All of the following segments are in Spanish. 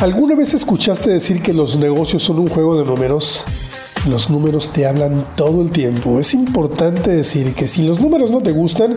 ¿Alguna vez escuchaste decir que los negocios son un juego de números? Los números te hablan todo el tiempo. Es importante decir que si los números no te gustan,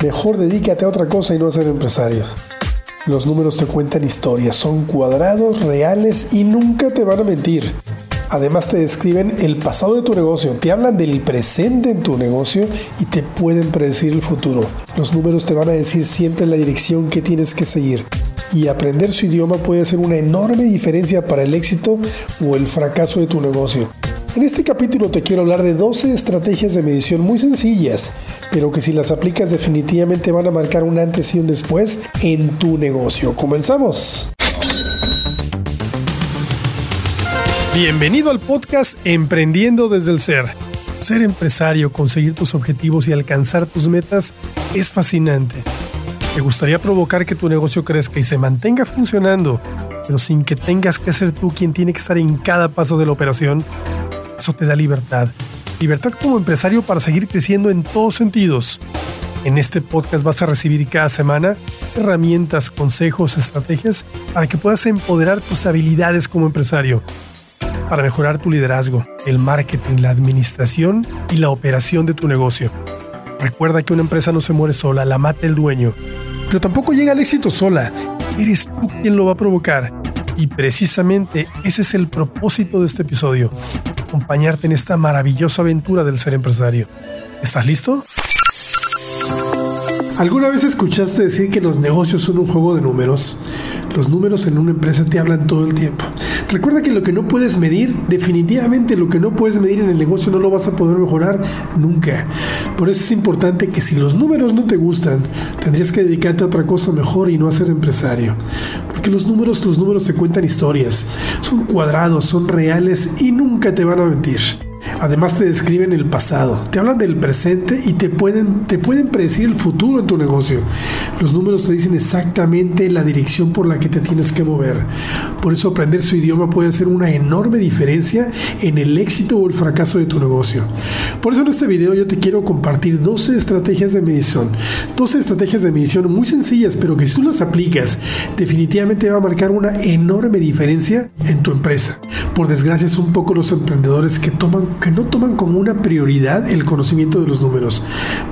mejor dedícate a otra cosa y no a ser empresario. Los números te cuentan historias, son cuadrados, reales y nunca te van a mentir. Además te describen el pasado de tu negocio, te hablan del presente en tu negocio y te pueden predecir el futuro. Los números te van a decir siempre la dirección que tienes que seguir y aprender su idioma puede hacer una enorme diferencia para el éxito o el fracaso de tu negocio. En este capítulo te quiero hablar de 12 estrategias de medición muy sencillas, pero que si las aplicas definitivamente van a marcar un antes y un después en tu negocio. Comenzamos. Bienvenido al podcast Emprendiendo desde el Ser. Ser empresario, conseguir tus objetivos y alcanzar tus metas es fascinante. ¿Te gustaría provocar que tu negocio crezca y se mantenga funcionando, pero sin que tengas que ser tú quien tiene que estar en cada paso de la operación? Eso te da libertad. Libertad como empresario para seguir creciendo en todos sentidos. En este podcast vas a recibir cada semana herramientas, consejos, estrategias para que puedas empoderar tus habilidades como empresario, para mejorar tu liderazgo, el marketing, la administración y la operación de tu negocio. Recuerda que una empresa no se muere sola, la mata el dueño. Pero tampoco llega al éxito sola. Eres tú quien lo va a provocar. Y precisamente ese es el propósito de este episodio. Acompañarte en esta maravillosa aventura del ser empresario. ¿Estás listo? ¿Alguna vez escuchaste decir que los negocios son un juego de números? Los números en una empresa te hablan todo el tiempo. Recuerda que lo que no puedes medir, definitivamente lo que no puedes medir en el negocio no lo vas a poder mejorar nunca. Por eso es importante que si los números no te gustan, tendrías que dedicarte a otra cosa mejor y no a ser empresario. Porque los números, los números te cuentan historias. Son cuadrados, son reales y nunca te van a mentir. Además te describen el pasado, te hablan del presente y te pueden, te pueden predecir el futuro en tu negocio. Los números te dicen exactamente la dirección por la que te tienes que mover. Por eso aprender su idioma puede hacer una enorme diferencia en el éxito o el fracaso de tu negocio. Por eso en este video yo te quiero compartir 12 estrategias de medición. 12 estrategias de medición muy sencillas, pero que si tú las aplicas, definitivamente va a marcar una enorme diferencia en tu empresa. Por desgracia son pocos los emprendedores que toman que no toman como una prioridad el conocimiento de los números.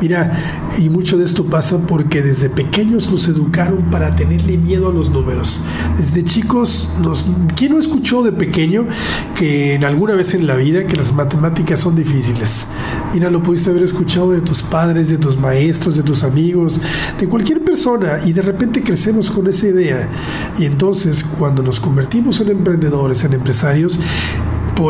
Mira, y mucho de esto pasa porque desde pequeños nos educaron para tenerle miedo a los números. Desde chicos, nos, ¿quién no escuchó de pequeño que en alguna vez en la vida que las matemáticas son difíciles? Mira, lo pudiste haber escuchado de tus padres, de tus maestros, de tus amigos, de cualquier persona y de repente crecemos con esa idea. Y entonces cuando nos convertimos en emprendedores, en empresarios,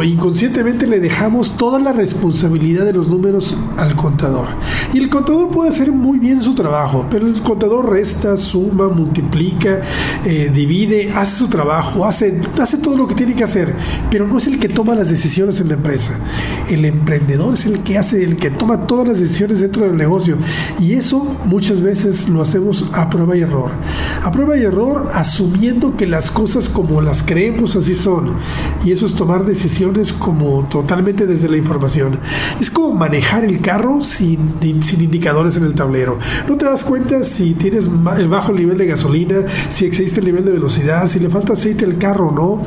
inconscientemente le dejamos toda la responsabilidad de los números al contador. Y el contador puede hacer muy bien su trabajo, pero el contador resta, suma, multiplica, eh, divide, hace su trabajo, hace, hace todo lo que tiene que hacer, pero no es el que toma las decisiones en la empresa. El emprendedor es el que hace, el que toma todas las decisiones dentro del negocio. Y eso muchas veces lo hacemos a prueba y error. A prueba y error asumiendo que las cosas como las creemos así son. Y eso es tomar decisiones como totalmente desde la información. Es como manejar el carro sin, sin indicadores en el tablero. No te das cuenta si tienes el bajo nivel de gasolina, si existe el nivel de velocidad, si le falta aceite al carro o no.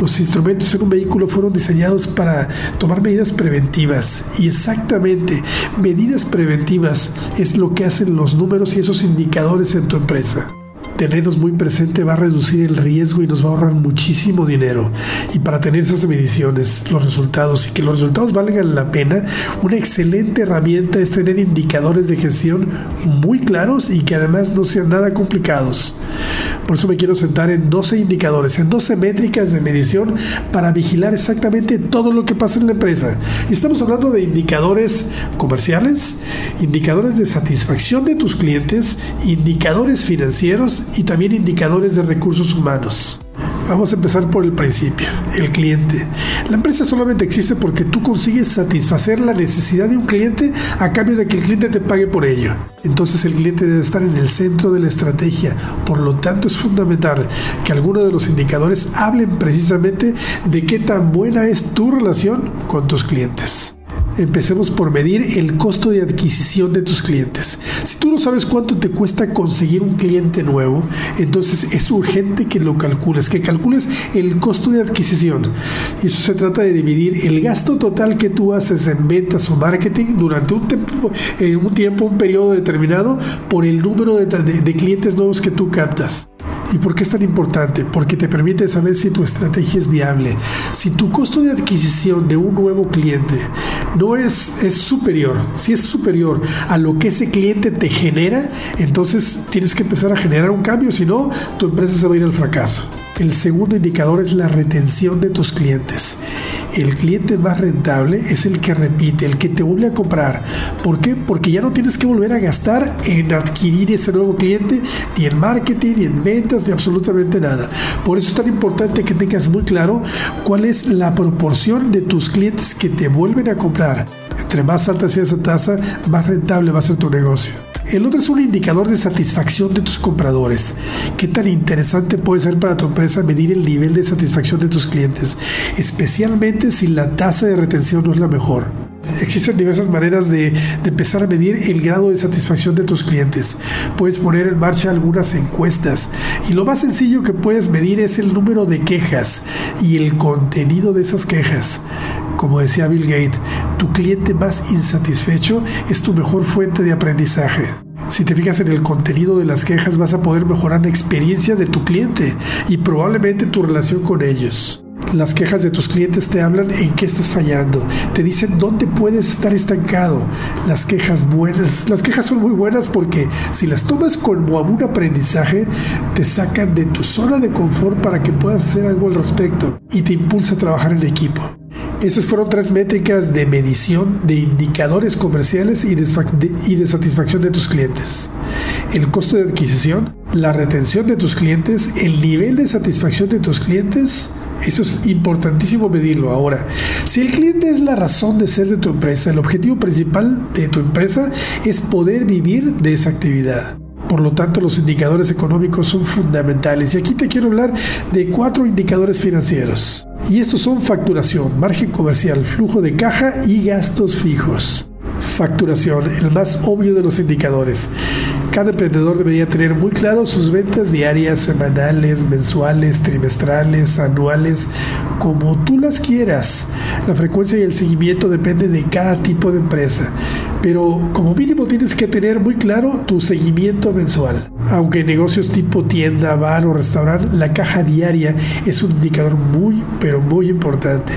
Los instrumentos en un vehículo fueron diseñados para tomar medidas preventivas y exactamente medidas preventivas es lo que hacen los números y esos indicadores en tu empresa tenerlos muy presente va a reducir el riesgo y nos va a ahorrar muchísimo dinero. Y para tener esas mediciones, los resultados y que los resultados valgan la pena, una excelente herramienta es tener indicadores de gestión muy claros y que además no sean nada complicados. Por eso me quiero sentar en 12 indicadores, en 12 métricas de medición para vigilar exactamente todo lo que pasa en la empresa. Estamos hablando de indicadores comerciales, indicadores de satisfacción de tus clientes, indicadores financieros y también indicadores de recursos humanos. Vamos a empezar por el principio, el cliente. La empresa solamente existe porque tú consigues satisfacer la necesidad de un cliente a cambio de que el cliente te pague por ello. Entonces el cliente debe estar en el centro de la estrategia. Por lo tanto es fundamental que algunos de los indicadores hablen precisamente de qué tan buena es tu relación con tus clientes. Empecemos por medir el costo de adquisición de tus clientes. Si tú no sabes cuánto te cuesta conseguir un cliente nuevo, entonces es urgente que lo calcules, que calcules el costo de adquisición. Y eso se trata de dividir el gasto total que tú haces en ventas o marketing durante un tiempo, eh, un, tiempo un periodo determinado por el número de clientes nuevos que tú captas. ¿Y por qué es tan importante? Porque te permite saber si tu estrategia es viable. Si tu costo de adquisición de un nuevo cliente no es, es superior, si es superior a lo que ese cliente te genera, entonces tienes que empezar a generar un cambio, si no, tu empresa se va a ir al fracaso. El segundo indicador es la retención de tus clientes. El cliente más rentable es el que repite, el que te vuelve a comprar. ¿Por qué? Porque ya no tienes que volver a gastar en adquirir ese nuevo cliente, ni en marketing, ni en ventas, ni absolutamente nada. Por eso es tan importante que tengas muy claro cuál es la proporción de tus clientes que te vuelven a comprar. Entre más alta sea esa tasa, más rentable va a ser tu negocio. El otro es un indicador de satisfacción de tus compradores. ¿Qué tan interesante puede ser para tu empresa medir el nivel de satisfacción de tus clientes? Especialmente si la tasa de retención no es la mejor. Existen diversas maneras de, empezar a medir el grado de satisfacción de tus clientes. Puedes poner en marcha algunas encuestas y lo más sencillo que puedes medir es el número de quejas y el contenido de esas quejas. Como decía Bill Gates, tu cliente más insatisfecho es tu mejor fuente de aprendizaje. Si te fijas en el contenido de las quejas vas a poder mejorar la experiencia de tu cliente y probablemente tu relación con ellos. Las quejas de tus clientes te hablan en qué estás fallando, te dicen dónde puedes estar estancado. Las quejas buenas, las quejas son muy buenas porque si las tomas como un aprendizaje, te sacan de tu zona de confort para que puedas hacer algo al respecto y te impulsa a trabajar en equipo. Esas fueron tres métricas de medición de indicadores comerciales y de, satisfacción de tus clientes. El costo de adquisición, la retención de tus clientes, el nivel de satisfacción de tus clientes. Eso es importantísimo medirlo ahora. Si el cliente es la razón de ser de tu empresa, el objetivo principal de tu empresa es poder vivir de esa actividad. Por lo tanto, los indicadores económicos son fundamentales. Y aquí te quiero hablar de cuatro indicadores financieros. Y estos son facturación, margen comercial, flujo de caja y gastos fijos. Facturación, el más obvio de los indicadores. Cada emprendedor debería tener muy claro sus ventas diarias, semanales, mensuales, trimestrales, anuales, como tú las quieras. La frecuencia y el seguimiento depende de cada tipo de empresa, pero como mínimo tienes que tener muy claro tu seguimiento mensual. Aunque en negocios tipo tienda, bar o restaurante, la caja diaria es un indicador muy, pero muy importante.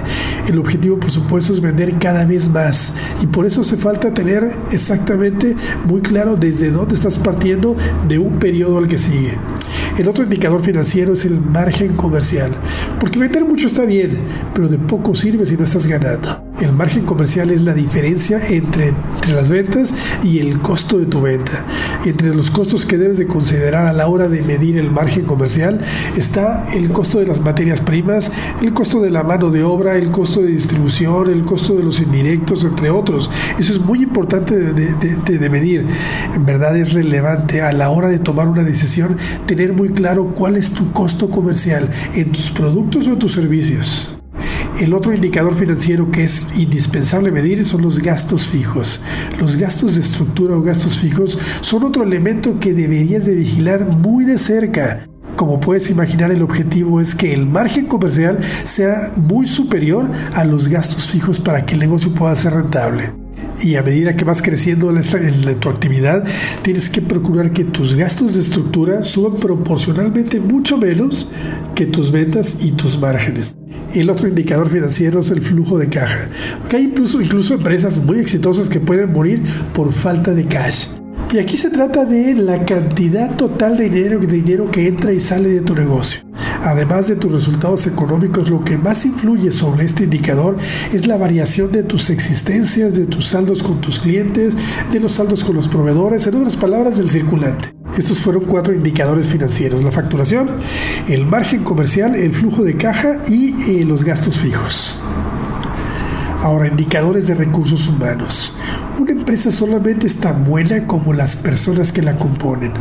El objetivo, por supuesto, es vender cada vez más y por eso hace falta tener exactamente muy claro desde dónde estás partiendo de un periodo al que sigue. El otro indicador financiero es el margen comercial, porque vender mucho está bien, pero de poco sirve si no estás ganando. El margen comercial es la diferencia entre, las ventas y el costo de tu venta. Entre los costos que debes de considerar a la hora de medir el margen comercial está el costo de las materias primas, el costo de la mano de obra, el costo de distribución, el costo de los indirectos, entre otros. Eso es muy importante de, de medir. En verdad es relevante a la hora de tomar una decisión tener muy claro cuál es tu costo comercial en tus productos o en tus servicios. El otro indicador financiero que es indispensable medir son los gastos fijos. Los gastos de estructura o gastos fijos son otro elemento que deberías de vigilar muy de cerca. Como puedes imaginar, el objetivo es que el margen comercial sea muy superior a los gastos fijos para que el negocio pueda ser rentable. Y a medida que vas creciendo en, en, tu actividad, tienes que procurar que tus gastos de estructura suban proporcionalmente mucho menos que tus ventas y tus márgenes. El otro indicador financiero es el flujo de caja. hay incluso empresas muy exitosas que pueden morir por falta de cash. Y aquí se trata de la cantidad total de dinero, de dinero que entra y sale de tu negocio. Además de tus resultados económicos, lo que más influye sobre este indicador es la variación de tus existencias, de tus saldos con tus clientes, de los saldos con los proveedores, en otras palabras, del circulante. Estos fueron cuatro indicadores financieros, la facturación, el margen comercial, el flujo de caja y eh, los gastos fijos. Ahora, indicadores de recursos humanos. Una empresa solamente es tan buena como las personas que la componen.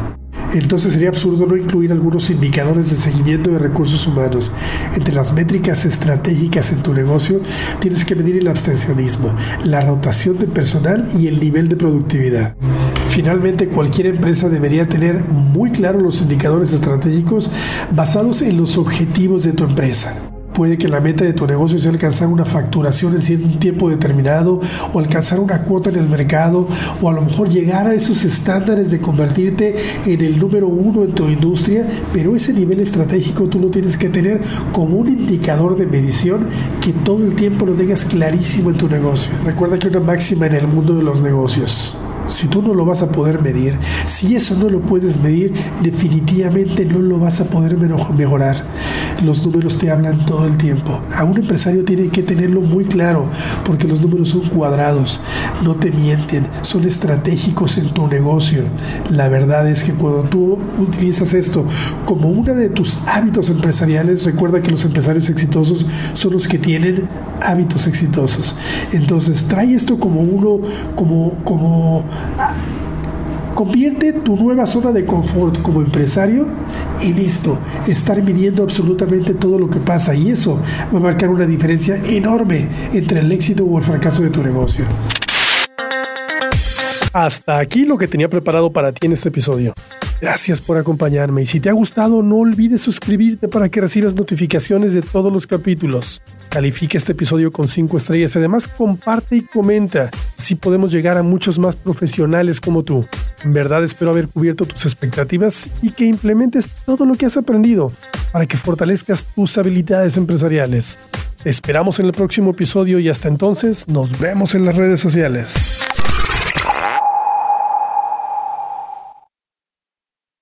Entonces sería absurdo no incluir algunos indicadores de seguimiento de recursos humanos. Entre las métricas estratégicas en tu negocio tienes que medir el abstencionismo, la rotación de personal y el nivel de productividad. Finalmente, cualquier empresa debería tener muy claros los indicadores estratégicos basados en los objetivos de tu empresa. Puede que la meta de tu negocio sea alcanzar una facturación en cierto tiempo determinado o alcanzar una cuota en el mercado o a lo mejor llegar a esos estándares de convertirte en el número uno en tu industria, pero ese nivel estratégico tú lo tienes que tener como un indicador de medición que todo el tiempo lo tengas clarísimo en tu negocio. Recuerda que una máxima en el mundo de los negocios si tú no lo vas a poder medir, si eso no lo puedes medir, definitivamente no lo vas a poder mejorar. Los números te hablan todo el tiempo. A un empresario tiene que tenerlo muy claro, porque los números son cuadrados, no te mienten, son estratégicos en tu negocio. La verdad es que cuando tú utilizas esto como uno de tus hábitos empresariales, recuerda que los empresarios exitosos son los que tienen hábitos exitosos. Entonces, trae esto como uno, como, como Convierte tu nueva zona de confort como empresario en esto, estar midiendo absolutamente todo lo que pasa y eso va a marcar una diferencia enorme entre el éxito o el fracaso de tu negocio. Hasta aquí lo que tenía preparado para ti en este episodio. Gracias por acompañarme y si te ha gustado no olvides suscribirte para que recibas notificaciones de todos los capítulos. Califica este episodio con 5 estrellas y además comparte y comenta. Así podemos llegar a muchos más profesionales como tú. En verdad espero haber cubierto tus expectativas y que implementes todo lo que has aprendido para que fortalezcas tus habilidades empresariales. Te esperamos en el próximo episodio y hasta entonces nos vemos en las redes sociales.